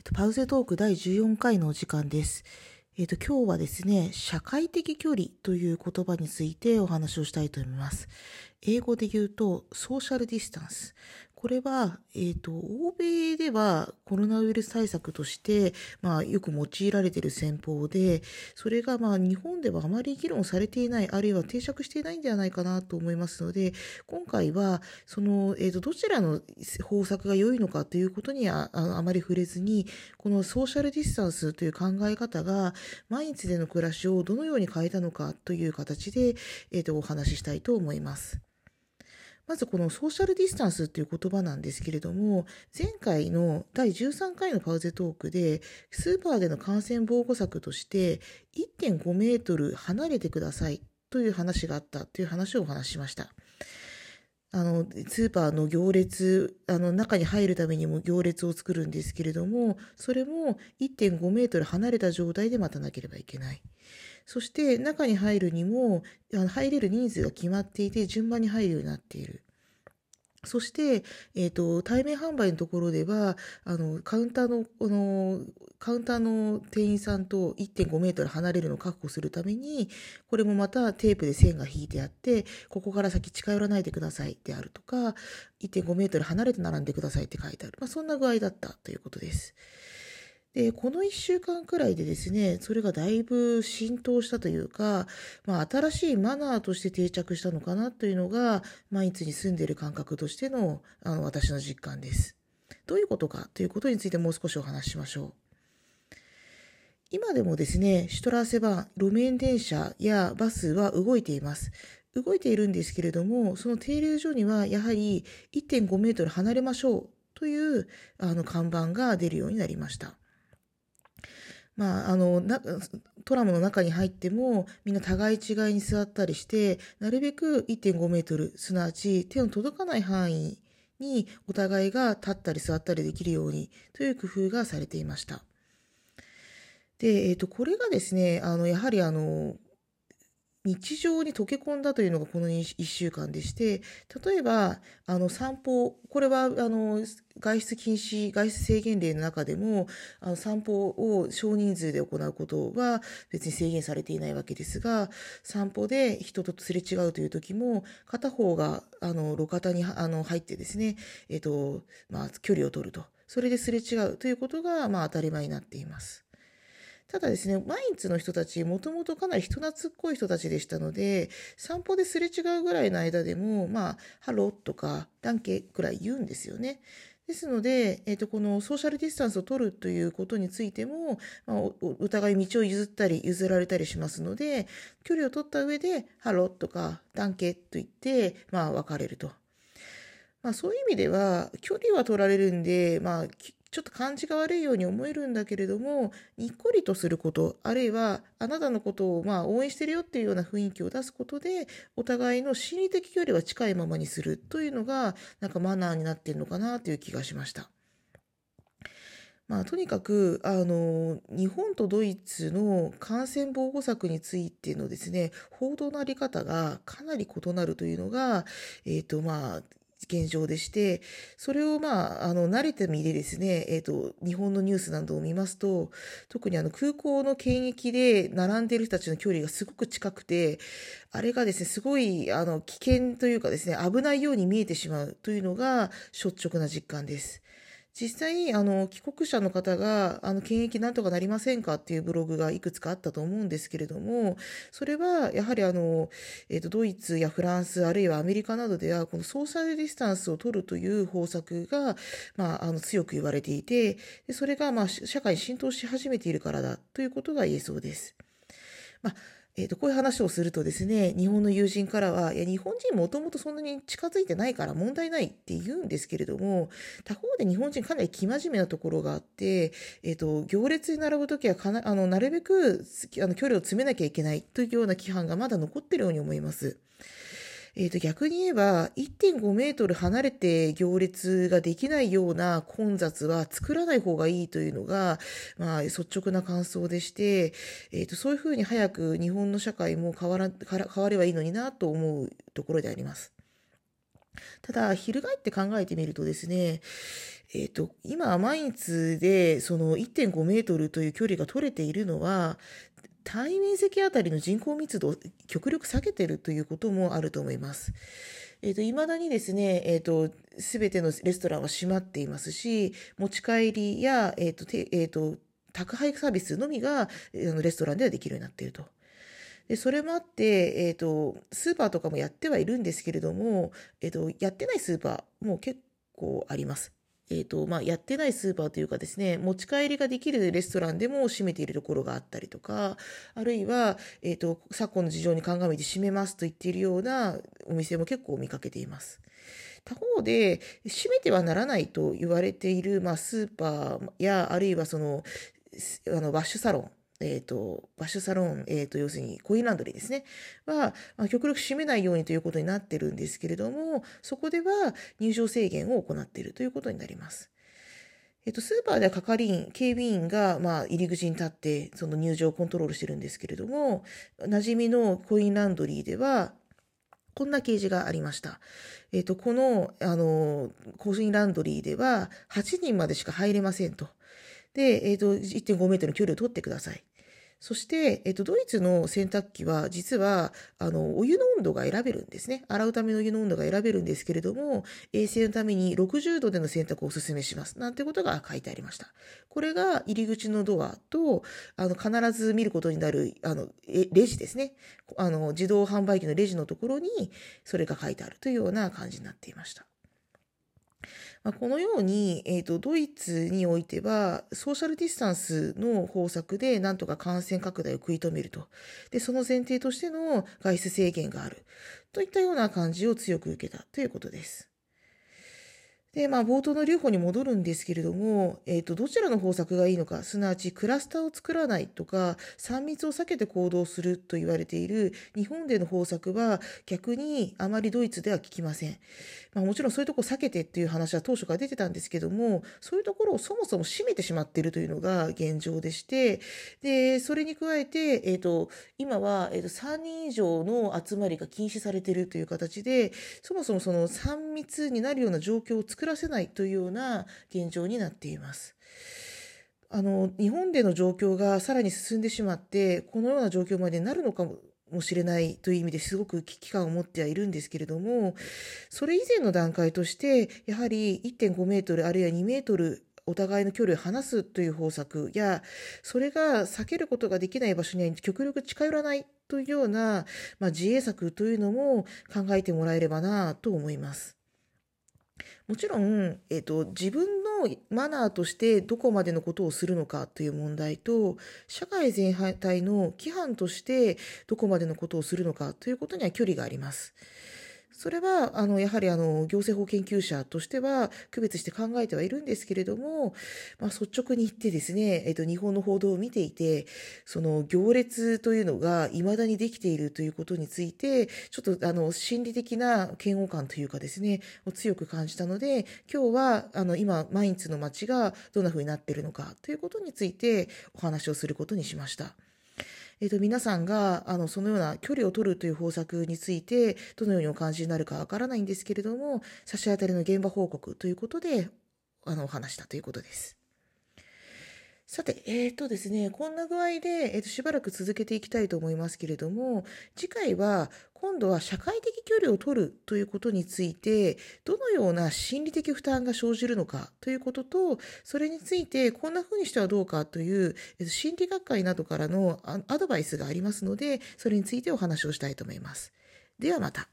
っと、パウゼトーク第14回のお時間です。えっと、今日はですね、社会的距離という言葉についてお話をしたいと思います。英語で言うと、ソーシャルディスタンス。これは、えっ、と、欧米ではコロナウイルス対策として、まあ、よく用いられている戦法で、それがまあ、日本ではあまり議論されていない、あるいは定着していないんではないかなと思いますので、今回は、その、えっ、と、どちらの方策が良いのかということにはああまり触れずに、このソーシャルディスタンスという考え方が、毎日での暮らしをどのように変えたのかという形で、えっ、と、お話ししたいと思います。まずこのソーシャルディスタンスっていう言葉なんですけれども、前回の第13回のパウゼトークで、スーパーでの感染防護策として、1.5メートル離れてくださいという話があったという話をお話ししました。あの、スーパーの行列、あの、中に入るためにも行列を作るんですけれども、それも1.5メートル離れた状態で待たなければいけない。そして中に入るにも、入れる人数が決まっていて順番に入るようになっている。そして、えっ、と、対面販売のところでは、あの、カウンターの、この、カウンターの店員さんと1.5メートル離れるのを確保するために、これもまたテープで線が引いてあって、ここから先近寄らないでくださいであるとか、1.5メートル離れて並んでくださいって書いてある。まあ、そんな具合だったということです。で、この1週間くらいでですね、それがだいぶ浸透したというか、まあ、新しいマナーとして定着したのかなというのが、毎日に住んでいる感覚としての、あの、私の実感です。どういうことかということについてもう少しお話ししましょう。今でもですね、シュトラーセバン、路面電車やバスは動いています。動いているんですけれども、その停留所にはやはり1.5メートル離れましょうというあの看板が出るようになりました。まあ、あの、な、トラムの中に入っても、みんな互い違いに座ったりして、なるべく1.5メートル、すなわち手の届かない範囲にお互いが立ったり座ったりできるようにという工夫がされていました。で、えっ、と、これがですね、あの、やはりあの、日常に溶け込んだというのがこの1週間でして、例えば、あの、散歩、これは、あの、外出禁止、外出制限令の中でも、あの、散歩を少人数で行うことは別に制限されていないわけですが、散歩で人とすれ違うという時も、片方が、あの、路肩に、あの、入ってですね、えっ、と、まあ、距離を取ると。それですれ違うということが、まあ、当たり前になっています。ただですね、マインツの人たち、もともとかなり人懐っこい人たちでしたので、散歩ですれ違うぐらいの間でも、まあ、ハローとか、 Danke くらい言うんですよね。ですので、えっ、と、このソーシャルディスタンスを取るということについても、まあ、おお互い道を譲ったり、譲られたりしますので、距離を取った上で、ハローとか、 Danke と言って、まあ、別れると。まあ、そういう意味では、距離は取られるんで、まあ、ちょっと感じが悪いように思えるんだけれども、にっこりとすること、あるいはあなたのことをまあ応援してるよっていうような雰囲気を出すことで、お互いの心理的距離は近いままにするというのが、なんかマナーになってるのかなという気がしました。まあ、とにかく、あの、日本とドイツの感染防護策についてのですね、報道のあり方がかなり異なるというのが、え、ー、と、まあ、現状でして、それをまあ、あの、慣れてみでですね、えっ、ー、と、日本のニュースなどを見ますと、特にあの、空港の検疫で並んでいる人たちの距離がすごく近くて、あれがですね、すごい、あの、危険というかですね、危ないように見えてしまうというのが、率直な実感です。実際、あの、帰国者の方が、あの、検疫なんとかなりませんかっていうブログがいくつかあったと思うんですけれども、それは、やはりあの、えっ、ー、と、ドイツやフランス、あるいはアメリカなどでは、このソーシャルディスタンスを取るという方策が、まあ、あの、強く言われていて、でそれが、まあ、社会に浸透し始めているからだということが言えそうです。まあえっ、ー、と、こういう話をするとですね、日本の友人からは、いや、日本人もともとそんなに近づいてないから問題ないって言うんですけれども、他方で日本人かなり生真面目なところがあって、えっ、ー、と、行列に並ぶときはかな、あの、なるべく、あの、距離を詰めなきゃいけないというような規範がまだ残ってるように思います。えっ、ー、と、逆に言えば、1.5メートル離れて行列ができないような混雑は作らない方がいいというのが、まあ、率直な感想でして、えっ、ー、と、そういうふうに早く日本の社会も変わら、変わればいいのになと思うところであります。ただ、翻って考えてみるとですね、えっ、と、今、毎日でその1.5メートルという距離が取れているのは、対面積あたりの人口密度を極力下げているということもあると思います。えっ、ー、と、未だにですね、えっ、ー、と、すべてのレストランは閉まっていますし、持ち帰りや、えっ、ー、と、えっ、と、宅配サービスのみが、あの、レストランではできるようになっていると。で、それもあって、えっ、と、スーパーとかもやってはいるんですけれども、えっ、と、やってないスーパーも結構あります。えっ、ー、と、まあ、やってないスーパーというかですね、持ち帰りができるレストランでも閉めているところがあったりとか、あるいは、えっ、ー、と、昨今の事情に鑑みて閉めますと言っているようなお店も結構見かけています。他方で、閉めてはならないと言われている、まあ、スーパーや、あるいはその、あの、ワッシュサロン、えっ、ー、と、バッシュサロン、えっ、ー、と、要するにコインランドリーですね、は、まあ、極力閉めないようにということになってるんですけれども、そこでは入場制限を行っているということになります。えっと、スーパーでは係員、警備員が、まあ、入り口に立って、その入場をコントロールしてるんですけれども、馴染みのコインランドリーでは、こんな掲示がありました。えっと、この、あの、コインランドリーでは、8人までしか入れませんと。で、えっと、1.5メートルの距離を取ってください。そして、えっと、ドイツの洗濯機は、実は、あの、お湯の温度が選べるんですね。洗うためのお湯の温度が選べるんですけれども、衛生のために60度での洗濯をお勧めします。なんてことが書いてありました。これが入り口のドアと、あの、必ず見ることになる、あの、レジですね。あの、自動販売機のレジのところに、それが書いてあるというような感じになっていました。まあ、このように、えっ、ー、と、ドイツにおいては、ソーシャルディスタンスの方策で、なんとか感染拡大を食い止めると。で、その前提としての外出制限がある。といったような感じを強く受けたということです。で、まあ、冒頭の留保に戻るんですけれども、えっ、ー、と、どちらの方策がいいのか、すなわちクラスターを作らないとか、3密を避けて行動すると言われている日本での方策は、逆にあまりドイツでは効きません。まあ、もちろんそういうところ避けてっていう話は当初から出てたんですけども、そういうところをそもそも閉めてしまっているというのが現状でして、で、それに加えて、えっ、ー、と、今は、えっ、ー、と、3人以上の集まりが禁止されているという形で、そもそもその3密になるような状況を作作らせないというような現状になっています。あの、日本での状況がさらに進んでしまって、このような状況までなるのかもしれないという意味ですごく危機感を持ってはいるんですけれども、それ以前の段階として、やはり1.5メートルあるいは2メートルお互いの距離を離すという方策や、それが避けることができない場所には極力近寄らないというような、まあ、自衛策というのも考えてもらえればなと思います。もちろん、えっ、ー、と、自分のマナーとしてどこまでのことをするのかという問題と、社会全体の規範としてどこまでのことをするのかということには距離があります。それは、あの、やはりあの、行政法研究者としては区別して考えてはいるんですけれども、まあ、率直に言ってですね、えっと、日本の報道を見ていて、その行列というのが未だにできているということについて、ちょっとあの、心理的な嫌悪感というかですね、を強く感じたので、今日は、あの、今、毎日の街がどんな風になっているのかということについてお話をすることにしました。えっ、ー、と、皆さんが、あの、そのような距離を取るという方策について、どのようにお感じになるかわからないんですけれども、差し当たりの現場報告ということで、あの、お話したということです。さて、えっ、ー、とですね、こんな具合で、えーと、しばらく続けていきたいと思いますけれども、次回は今度は社会的距離を取るということについて、どのような心理的負担が生じるのかということと、それについてこんな風にしてはどうかという、えーと、心理学会などからのアドバイスがありますので、それについてお話をしたいと思います。ではまた。